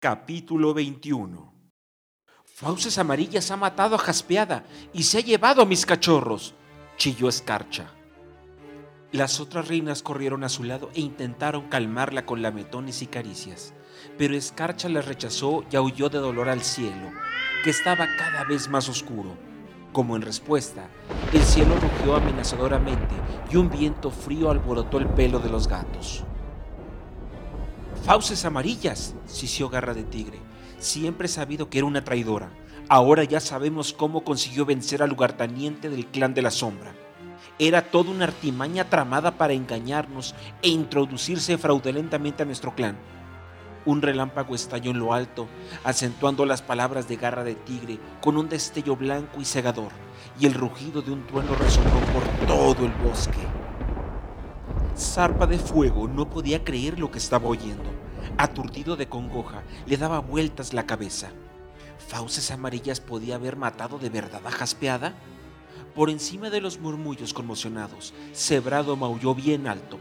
Capítulo 21 Fauces Amarillas ha matado a Jaspeada y se ha llevado a mis cachorros, chilló Escarcha. Las otras reinas corrieron a su lado e intentaron calmarla con lametones y caricias, pero Escarcha las rechazó y aulló de dolor al cielo, que estaba cada vez más oscuro. Como en respuesta, el cielo rugió amenazadoramente y un viento frío alborotó el pelo de los gatos. Fauces amarillas, sisió Garra de Tigre. Siempre he sabido que era una traidora. Ahora ya sabemos cómo consiguió vencer al lugarteniente del clan de la sombra. Era toda una artimaña tramada para engañarnos e introducirse fraudulentamente a nuestro clan. Un relámpago estalló en lo alto, acentuando las palabras de garra de tigre con un destello blanco y cegador, y el rugido de un trueno resonó por todo el bosque. Zarpa de Fuego no podía creer lo que estaba oyendo. Aturdido de congoja, le daba vueltas la cabeza. ¿Fauces amarillas podía haber matado de verdad a Jaspeada? Por encima de los murmullos conmocionados, Cebrado maulló bien alto.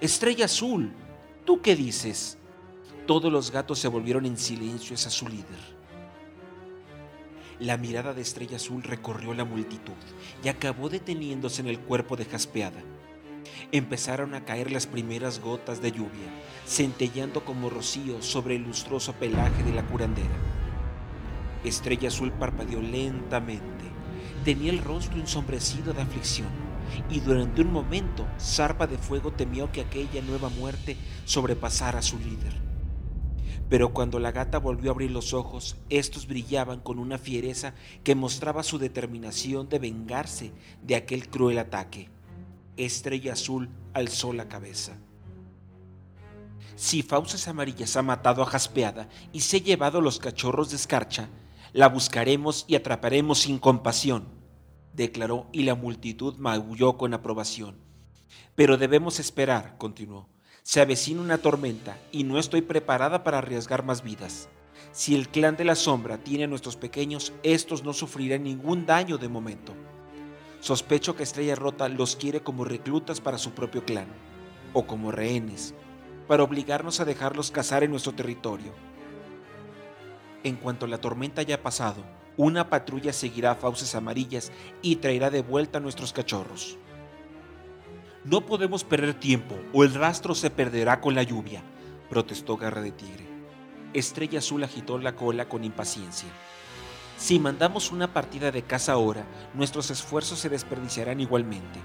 Estrella Azul, ¿tú qué dices? Todos los gatos se volvieron en silencio hacia su líder. La mirada de Estrella Azul recorrió la multitud y acabó deteniéndose en el cuerpo de Jaspeada. Empezaron a caer las primeras gotas de lluvia, centellando como rocío sobre el lustroso pelaje de la curandera. Estrella Azul parpadeó lentamente. Tenía el rostro ensombrecido de aflicción y durante un momento Zarpa de Fuego temió que aquella nueva muerte sobrepasara a su líder. Pero cuando la gata volvió a abrir los ojos, estos brillaban con una fiereza que mostraba su determinación de vengarse de aquel cruel ataque. Estrella Azul alzó la cabeza. Si Fauces Amarillas ha matado a Jaspeada y se ha llevado los cachorros de escarcha, la buscaremos y atraparemos sin compasión, declaró y la multitud maulló con aprobación. Pero debemos esperar, continuó. Se avecina una tormenta y no estoy preparada para arriesgar más vidas. Si el clan de la sombra tiene a nuestros pequeños, estos no sufrirán ningún daño de momento. Sospecho que Estrella Rota los quiere como reclutas para su propio clan, o como rehenes, para obligarnos a dejarlos cazar en nuestro territorio. En cuanto la tormenta haya pasado, una patrulla seguirá a fauces amarillas y traerá de vuelta a nuestros cachorros. No podemos perder tiempo o el rastro se perderá con la lluvia, protestó Garra de Tigre. Estrella Azul agitó la cola con impaciencia. Si mandamos una partida de caza ahora, nuestros esfuerzos se desperdiciarán igualmente.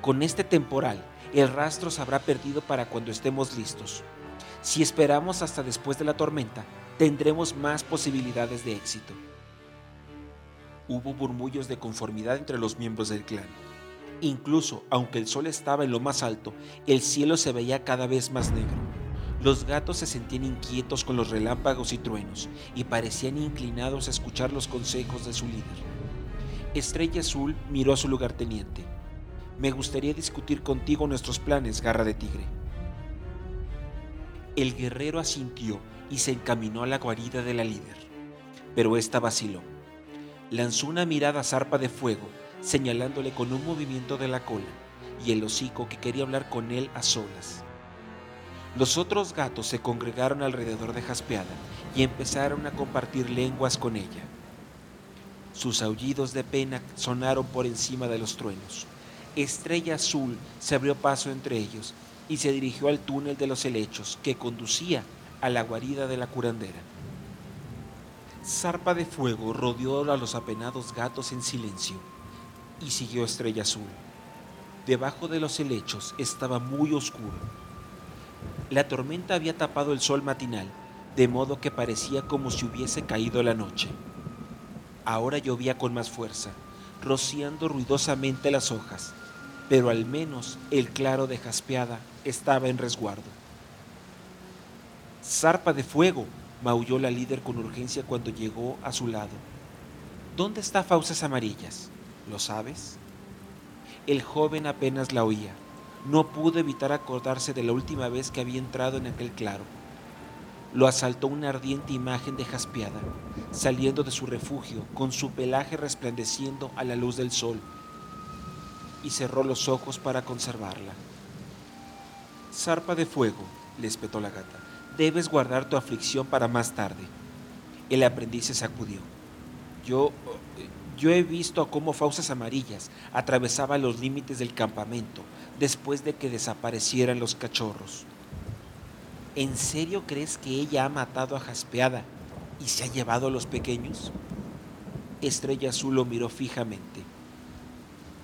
Con este temporal, el rastro se habrá perdido para cuando estemos listos. Si esperamos hasta después de la tormenta, tendremos más posibilidades de éxito. Hubo murmullos de conformidad entre los miembros del clan. Incluso, aunque el sol estaba en lo más alto, el cielo se veía cada vez más negro. Los gatos se sentían inquietos con los relámpagos y truenos y parecían inclinados a escuchar los consejos de su líder. Estrella Azul miró a su lugarteniente. Me gustaría discutir contigo nuestros planes, garra de tigre. El guerrero asintió y se encaminó a la guarida de la líder. Pero ésta vaciló. Lanzó una mirada zarpa de fuego señalándole con un movimiento de la cola y el hocico que quería hablar con él a solas. Los otros gatos se congregaron alrededor de Jaspeada y empezaron a compartir lenguas con ella. Sus aullidos de pena sonaron por encima de los truenos. Estrella Azul se abrió paso entre ellos y se dirigió al túnel de los helechos que conducía a la guarida de la curandera. Zarpa de fuego rodeó a los apenados gatos en silencio y siguió Estrella Azul. Debajo de los helechos estaba muy oscuro. La tormenta había tapado el sol matinal, de modo que parecía como si hubiese caído la noche. Ahora llovía con más fuerza, rociando ruidosamente las hojas, pero al menos el claro de jaspeada estaba en resguardo. Zarpa de fuego, maulló la líder con urgencia cuando llegó a su lado. ¿Dónde está Fauces Amarillas? ¿Lo sabes? El joven apenas la oía. No pudo evitar acordarse de la última vez que había entrado en aquel claro. Lo asaltó una ardiente imagen de jaspeada, saliendo de su refugio con su pelaje resplandeciendo a la luz del sol, y cerró los ojos para conservarla. Zarpa de fuego, le espetó la gata. Debes guardar tu aflicción para más tarde. El aprendiz se sacudió. Yo, yo he visto cómo fauces amarillas atravesaba los límites del campamento después de que desaparecieran los cachorros. ¿En serio crees que ella ha matado a Jaspeada y se ha llevado a los pequeños? Estrella Azul lo miró fijamente.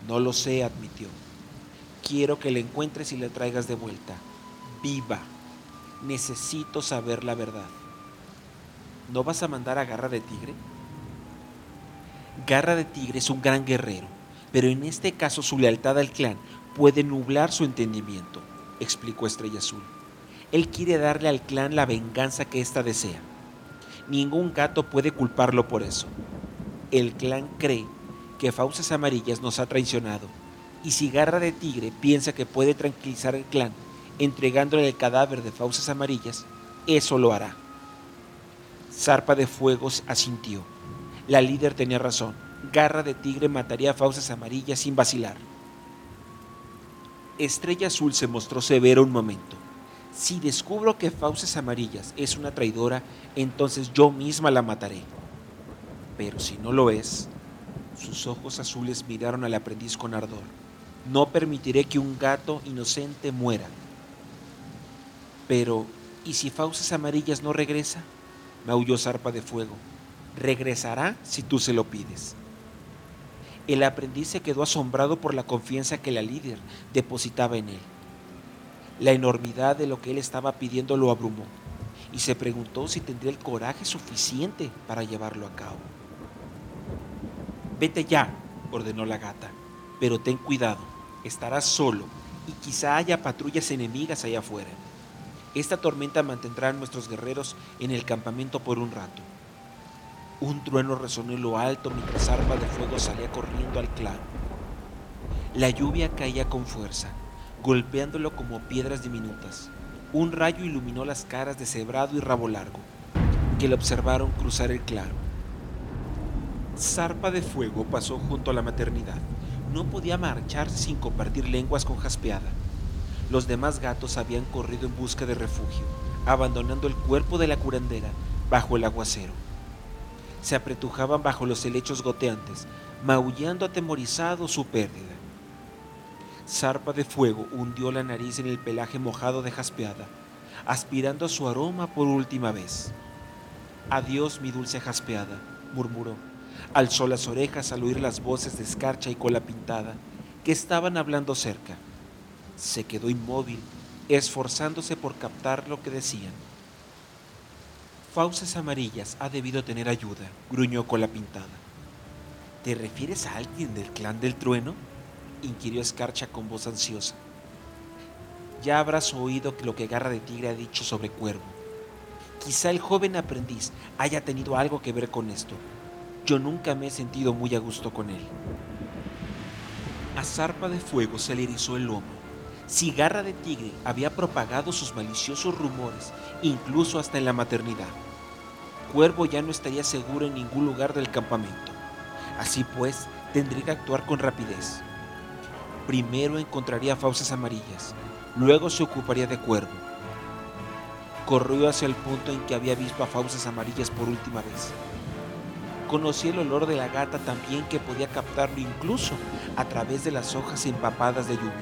No lo sé, admitió. Quiero que la encuentres y la traigas de vuelta. Viva. Necesito saber la verdad. ¿No vas a mandar a Garra de Tigre? Garra de Tigre es un gran guerrero, pero en este caso su lealtad al clan puede nublar su entendimiento, explicó Estrella Azul. Él quiere darle al clan la venganza que ésta desea. Ningún gato puede culparlo por eso. El clan cree que Fauces Amarillas nos ha traicionado, y si Garra de Tigre piensa que puede tranquilizar al clan entregándole el cadáver de Fauces Amarillas, eso lo hará. Zarpa de Fuegos asintió. La líder tenía razón. Garra de Tigre mataría a Fauces Amarillas sin vacilar. Estrella Azul se mostró severo un momento. Si descubro que Fauces Amarillas es una traidora, entonces yo misma la mataré. Pero si no lo es, sus ojos azules miraron al aprendiz con ardor. No permitiré que un gato inocente muera. Pero, ¿y si Fauces Amarillas no regresa? maulló Zarpa de Fuego. Regresará si tú se lo pides. El aprendiz se quedó asombrado por la confianza que la líder depositaba en él. La enormidad de lo que él estaba pidiendo lo abrumó y se preguntó si tendría el coraje suficiente para llevarlo a cabo. Vete ya, ordenó la gata, pero ten cuidado, estarás solo y quizá haya patrullas enemigas allá afuera. Esta tormenta mantendrá a nuestros guerreros en el campamento por un rato. Un trueno resonó en lo alto mientras Arpa de Fuego salía corriendo al claro. La lluvia caía con fuerza, golpeándolo como piedras diminutas. Un rayo iluminó las caras de Cebrado y Rabo Largo, que le observaron cruzar el claro. Zarpa de Fuego pasó junto a la maternidad. No podía marcharse sin compartir lenguas con Jaspeada. Los demás gatos habían corrido en busca de refugio, abandonando el cuerpo de la curandera bajo el aguacero. Se apretujaban bajo los helechos goteantes, maullando atemorizado su pérdida. Zarpa de Fuego hundió la nariz en el pelaje mojado de Jaspeada, aspirando su aroma por última vez. Adiós, mi dulce Jaspeada, murmuró Alzó las orejas al oír las voces de Escarcha y Cola Pintada, que estaban hablando cerca. Se quedó inmóvil, esforzándose por captar lo que decían. Fauces Amarillas ha debido tener ayuda, gruñó Cola Pintada. ¿Te refieres a alguien del clan del trueno? inquirió Escarcha con voz ansiosa. Ya habrás oído lo que Garra de Tigre ha dicho sobre Cuervo. Quizá el joven aprendiz haya tenido algo que ver con esto, yo nunca me he sentido muy a gusto con él. A zarpa de fuego se le erizó el lomo. Si Garra de Tigre había propagado sus maliciosos rumores, incluso hasta en la maternidad. Cuervo ya no estaría seguro en ningún lugar del campamento. Así pues, tendría que actuar con rapidez. Primero encontraría fauces amarillas, luego se ocuparía de Cuervo. Corrió hacia el punto en que había visto a fauces amarillas por última vez. Conocí el olor de la gata también que podía captarlo incluso a través de las hojas empapadas de lluvia.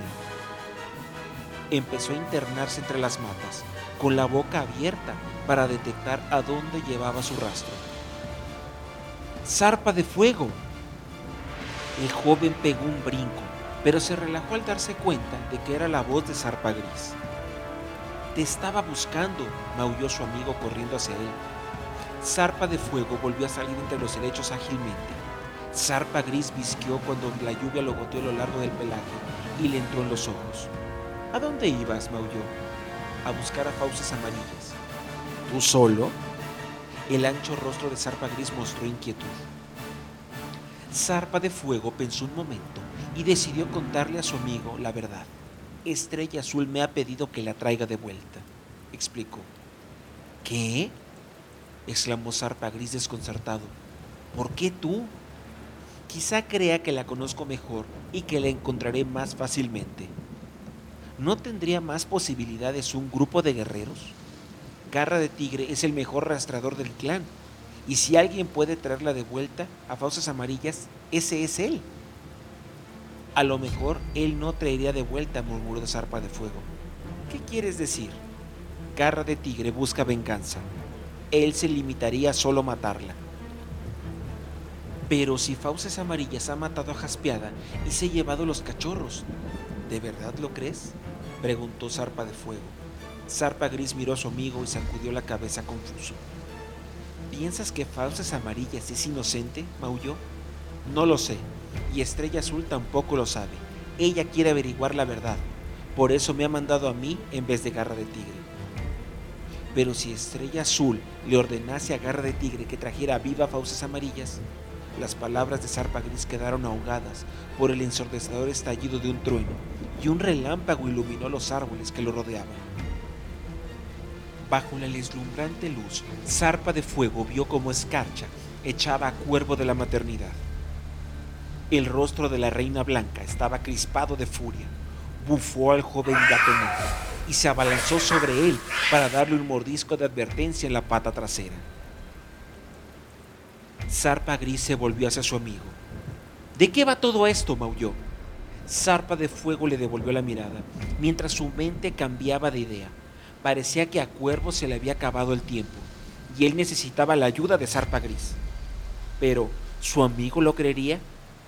Empezó a internarse entre las matas, con la boca abierta para detectar a dónde llevaba su rastro. ¡Zarpa de fuego! El joven pegó un brinco, pero se relajó al darse cuenta de que era la voz de Zarpa Gris. Te estaba buscando, maulló su amigo corriendo hacia él Zarpa de fuego volvió a salir entre los helechos ágilmente. Zarpa gris visqueó cuando la lluvia lo goteó a lo largo del pelaje y le entró en los ojos. ¿A dónde ibas? maulló. A buscar a fauces amarillas. ¿Tú solo? El ancho rostro de Zarpa gris mostró inquietud. Zarpa de fuego pensó un momento y decidió contarle a su amigo la verdad. Estrella Azul me ha pedido que la traiga de vuelta, explicó. ¿Qué? exclamó Zarpa Gris desconcertado. ¿Por qué tú? Quizá crea que la conozco mejor y que la encontraré más fácilmente. ¿No tendría más posibilidades un grupo de guerreros? Garra de Tigre es el mejor rastrador del clan. Y si alguien puede traerla de vuelta a Fauces Amarillas, ese es él. A lo mejor él no traería de vuelta, murmuró Zarpa de Fuego. ¿Qué quieres decir? Garra de Tigre busca venganza. Él se limitaría a solo matarla. Pero si Fauces Amarillas ha matado a Jaspeada y se ha llevado los cachorros, ¿de verdad lo crees? Preguntó Zarpa de Fuego. Zarpa Gris miró a su amigo y sacudió la cabeza confuso. ¿Piensas que Fauces Amarillas es inocente? maulló. No lo sé, y Estrella Azul tampoco lo sabe. Ella quiere averiguar la verdad. Por eso me ha mandado a mí en vez de Garra de Tigre. Pero si Estrella Azul le ordenase a Garra de Tigre que trajera viva Fauces Amarillas, las palabras de Zarpa Gris quedaron ahogadas por el ensordecedor estallido de un trueno y un relámpago iluminó los árboles que lo rodeaban. Bajo la deslumbrante luz, Zarpa de Fuego vio como Escarcha echaba a Cuervo de la maternidad. El rostro de la reina blanca estaba crispado de furia. Bufó al joven gato negro y se abalanzó sobre él para darle un mordisco de advertencia en la pata trasera. Zarpa Gris se volvió hacia su amigo. ¿De qué va todo esto? maulló. Zarpa de Fuego le devolvió la mirada, mientras su mente cambiaba de idea. Parecía que a Cuervo se le había acabado el tiempo, y él necesitaba la ayuda de Zarpa Gris. Pero, ¿su amigo lo creería?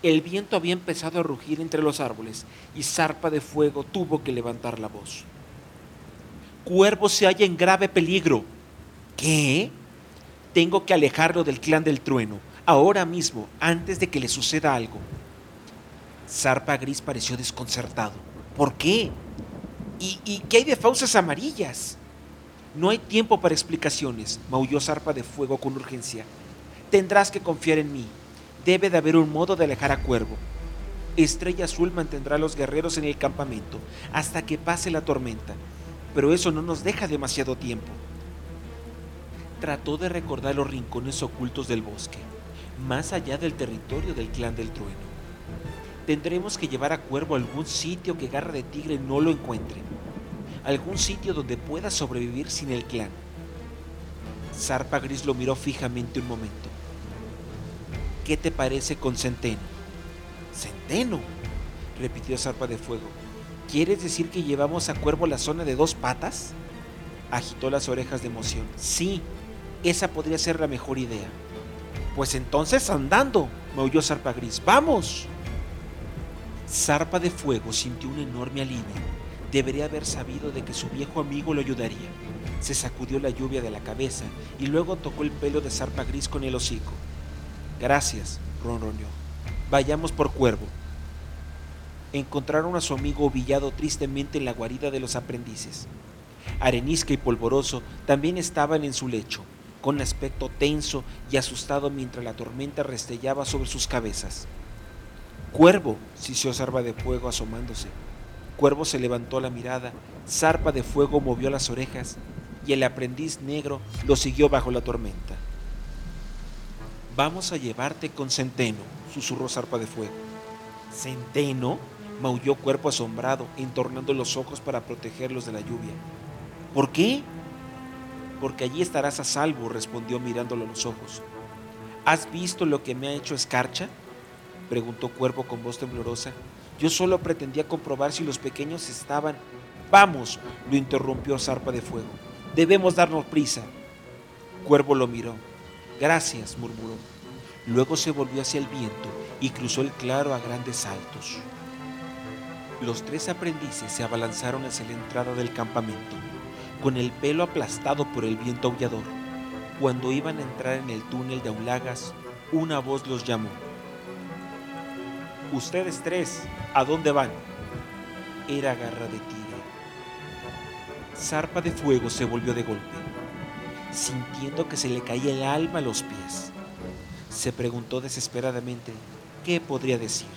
El viento había empezado a rugir entre los árboles, y Zarpa de Fuego tuvo que levantar la voz. Cuervo se halla en grave peligro. ¿Qué? Tengo que alejarlo del clan del trueno, ahora mismo, antes de que le suceda algo. Zarpa Gris pareció desconcertado. ¿Por qué? ¿Y, qué hay de fauces amarillas? No hay tiempo para explicaciones, maulló Zarpa de Fuego con urgencia. Tendrás que confiar en mí. Debe de haber un modo de alejar a Cuervo. Estrella Azul mantendrá a los guerreros en el campamento hasta que pase la tormenta, pero eso no nos deja demasiado tiempo. Trató de recordar los rincones ocultos del bosque, más allá del territorio del clan del trueno. Tendremos que llevar a Cuervo a algún sitio que Garra de Tigre no lo encuentre. Algún sitio donde pueda sobrevivir sin el clan. Zarpa Gris lo miró fijamente un momento. ¿Qué te parece con Centeno? ¿Centeno? repitió Zarpa de Fuego. ¿Quieres decir que llevamos a Cuervo a la zona de dos patas? Agitó las orejas de emoción. Sí, esa podría ser la mejor idea. Pues entonces andando, maulló Zarpa Gris. ¡Vamos! Zarpa de Fuego sintió un enorme alivio. Debería haber sabido de que su viejo amigo lo ayudaría. Se sacudió la lluvia de la cabeza y luego tocó el pelo de Zarpa Gris con el hocico. Gracias, ronroneó. Vayamos por Cuervo. Encontraron a su amigo ovillado tristemente en la guarida de los aprendices. Arenisca y Polvoroso también estaban en su lecho, con aspecto tenso y asustado mientras la tormenta restellaba sobre sus cabezas. Cuervo, sisió Zarpa de Fuego asomándose. Cuervo se levantó la mirada, Zarpa de Fuego movió las orejas y el aprendiz negro lo siguió bajo la tormenta. Vamos a llevarte con Centeno, susurró Zarpa de Fuego. ¿Centeno? maulló Cuervo asombrado, entornando los ojos para protegerlos de la lluvia. ¿Por qué? Porque allí estarás a salvo, respondió mirándolo a los ojos. ¿Has visto lo que me ha hecho Escarcha? Preguntó Cuervo con voz temblorosa. Yo solo pretendía comprobar si los pequeños estaban... Vamos, lo interrumpió Zarpa de Fuego. Debemos darnos prisa. Cuervo lo miró. Gracias, murmuró. Luego se volvió hacia el viento y cruzó el claro a grandes saltos. Los tres aprendices se abalanzaron hacia la entrada del campamento, con el pelo aplastado por el viento aullador. Cuando iban a entrar en el túnel de Aulagas, una voz los llamó. Ustedes tres, ¿a dónde van? Era garra de tigre. Zarpa de fuego se volvió de golpe, sintiendo que se le caía el alma a los pies. Se preguntó desesperadamente qué podría decir,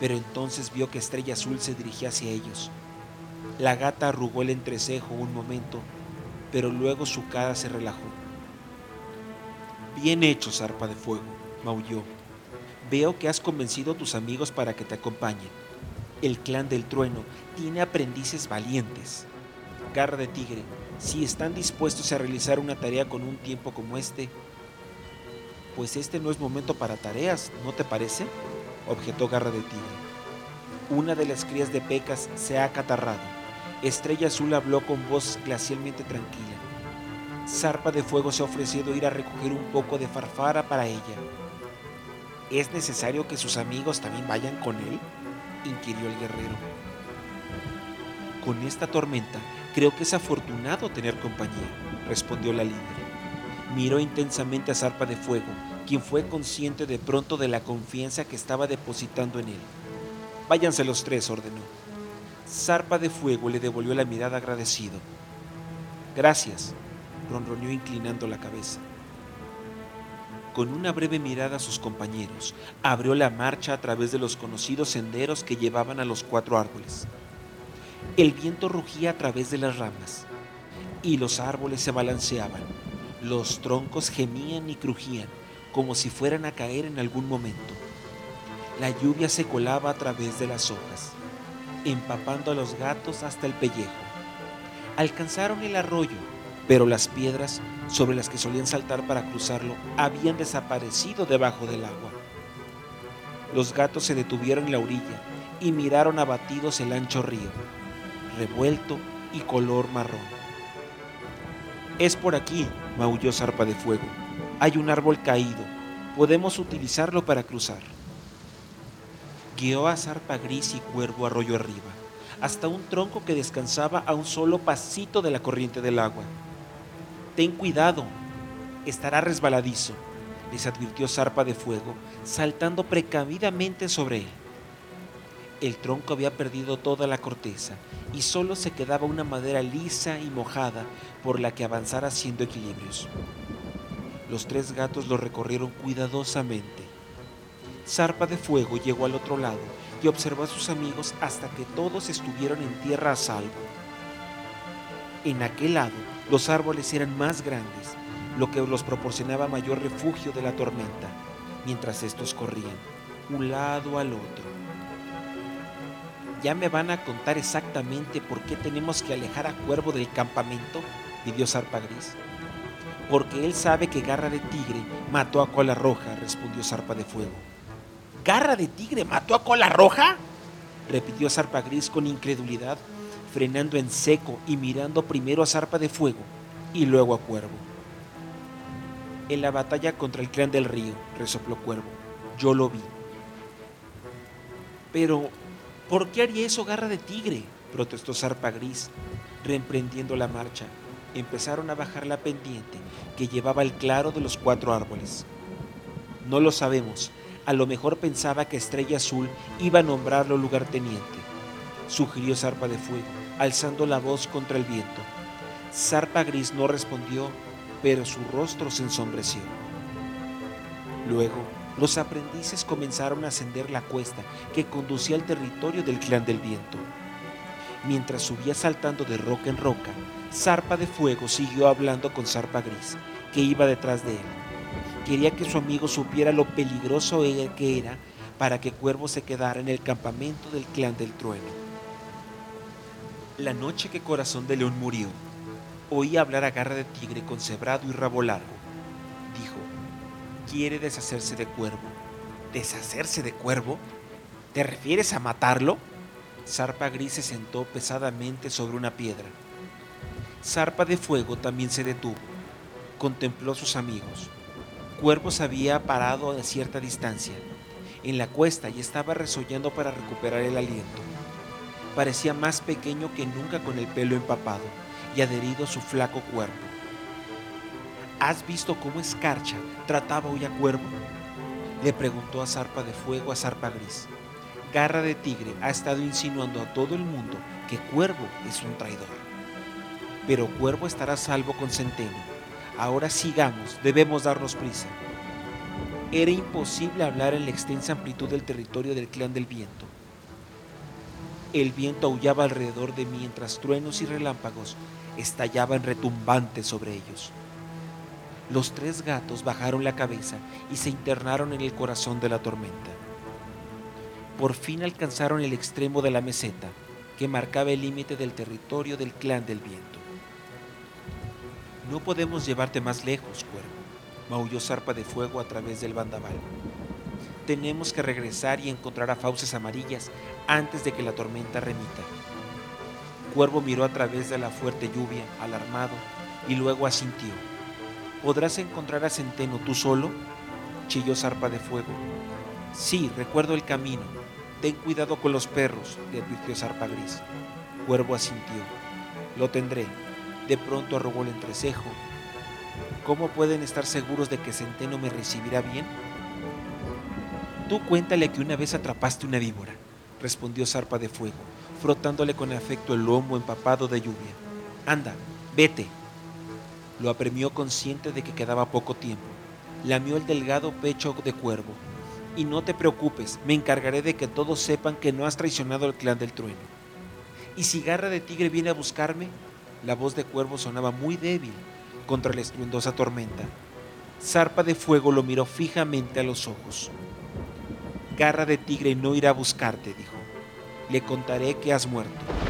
pero entonces vio que Estrella Azul se dirigía hacia ellos. La gata arrugó el entrecejo un momento, pero luego su cara se relajó. Bien hecho, zarpa de fuego, maulló. Veo que has convencido a tus amigos para que te acompañen. El clan del trueno tiene aprendices valientes. Garra de tigre, Si están dispuestos a realizar una tarea con un tiempo como este, pues este no es momento para tareas, ¿no te parece? objetó Garra de Tigre. Una de las crías de Pecas se ha acatarrado. Estrella Azul habló con voz glacialmente tranquila. Zarpa de Fuego se ha ofrecido ir a recoger un poco de farfara para ella. ¿Es necesario que sus amigos también vayan con él? inquirió el guerrero. Con esta tormenta, creo que es afortunado tener compañía, respondió la líder. Miró intensamente a Zarpa de Fuego, quien fue consciente de pronto de la confianza que estaba depositando en él. Váyanse los tres, ordenó. Zarpa de Fuego le devolvió la mirada agradecido. Gracias, ronroneó inclinando la cabeza. Con una breve mirada a sus compañeros, abrió la marcha a través de los conocidos senderos que llevaban a los cuatro árboles. El viento rugía a través de las ramas y los árboles se balanceaban. Los troncos gemían y crujían como si fueran a caer en algún momento. La lluvia se colaba a través de las hojas, empapando a los gatos hasta el pellejo. Alcanzaron el arroyo, pero las piedras sobre las que solían saltar para cruzarlo habían desaparecido debajo del agua. Los gatos se detuvieron en la orilla y miraron abatidos el ancho río, revuelto y color marrón. Es por aquí, maulló Zarpa de Fuego. Hay un árbol caído. Podemos utilizarlo para cruzar. Guió a Zarpa Gris y Cuervo arroyo arriba, hasta un tronco que descansaba a un solo pasito de la corriente del agua. Ten cuidado, estará resbaladizo, les advirtió Zarpa de Fuego, saltando precavidamente sobre él. El tronco había perdido toda la corteza y solo se quedaba una madera lisa y mojada por la que avanzar haciendo equilibrios. Los tres gatos lo recorrieron cuidadosamente. Zarpa de Fuego llegó al otro lado y observó a sus amigos hasta que todos estuvieron en tierra a salvo. En aquel lado, los árboles eran más grandes, lo que los proporcionaba mayor refugio de la tormenta, mientras estos corrían, un lado al otro. ¿Ya me van a contar exactamente por qué tenemos que alejar a Cuervo del campamento? pidió Zarpa Gris. Porque él sabe que Garra de Tigre mató a Cola Roja, respondió Zarpa de Fuego. ¿Garra de Tigre mató a Cola Roja? repitió Zarpa Gris con incredulidad, frenando en seco y mirando primero a Zarpa de Fuego y luego a Cuervo. En la batalla contra el clan del río, resopló Cuervo, yo lo vi. Pero, ¿Por qué haría eso garra de tigre? protestó Zarpa Gris, reemprendiendo la marcha. Empezaron a bajar la pendiente que llevaba el claro de los cuatro árboles. No lo sabemos. A lo mejor pensaba que Estrella Azul iba a nombrarlo lugarteniente, sugirió Zarpa de Fuego, alzando la voz contra el viento. Zarpa Gris no respondió, pero su rostro se ensombreció. Luego los aprendices comenzaron a ascender la cuesta que conducía al territorio del clan del viento. Mientras subía saltando de roca en roca, Zarpa de Fuego siguió hablando con Zarpa Gris, que iba detrás de él. Quería que su amigo supiera lo peligroso que era para que Cuervo se quedara en el campamento del clan del trueno. La noche que Corazón de León murió, oí hablar a Garra de Tigre con cebrado y rabo largo. Dijo, quiere deshacerse de Cuervo. ¿Deshacerse de Cuervo? ¿Te refieres a matarlo? Zarpa Gris se sentó pesadamente sobre una piedra. Zarpa de Fuego también se detuvo. Contempló a sus amigos. Cuervo se había parado a cierta distancia, en la cuesta, y estaba resollando para recuperar el aliento. Parecía más pequeño que nunca con el pelo empapado y adherido a su flaco cuerpo. ¿Has visto cómo Escarcha trataba hoy a Cuervo? Le preguntó a Zarpa de Fuego a Zarpa Gris. Garra de Tigre ha estado insinuando a todo el mundo que Cuervo es un traidor. Pero Cuervo estará salvo con Centeno. Ahora sigamos, debemos darnos prisa. Era imposible hablar en la extensa amplitud del territorio del clan del viento. El viento aullaba alrededor de mientras truenos y relámpagos estallaban retumbantes sobre ellos. Los tres gatos bajaron la cabeza y se internaron en el corazón de la tormenta. Por fin alcanzaron el extremo de la meseta que marcaba el límite del territorio del clan del viento. No podemos llevarte más lejos, cuervo, maulló Zarpa de Fuego a través del bandaval. Tenemos que regresar y encontrar a fauces amarillas antes de que la tormenta remita. Cuervo miró a través de la fuerte lluvia, alarmado, y luego asintió. ¿Podrás encontrar a Centeno tú solo? chilló Zarpa de Fuego. Sí, recuerdo el camino. Ten cuidado con los perros, le advirtió Zarpa Gris. Cuervo asintió. Lo tendré. De pronto arrugó el entrecejo. ¿Cómo pueden estar seguros de que Centeno me recibirá bien? Tú cuéntale que una vez atrapaste una víbora, respondió Zarpa de Fuego, frotándole con afecto el lomo empapado de lluvia. Anda, vete. Lo apremió consciente de que quedaba poco tiempo. Lamió el delgado pecho de cuervo. Y no te preocupes, me encargaré de que todos sepan que no has traicionado al clan del trueno. ¿Y si Garra de Tigre viene a buscarme? La voz de cuervo sonaba muy débil contra la estruendosa tormenta. Zarpa de Fuego lo miró fijamente a los ojos. Garra de tigre no irá a buscarte, dijo. Le contaré que has muerto.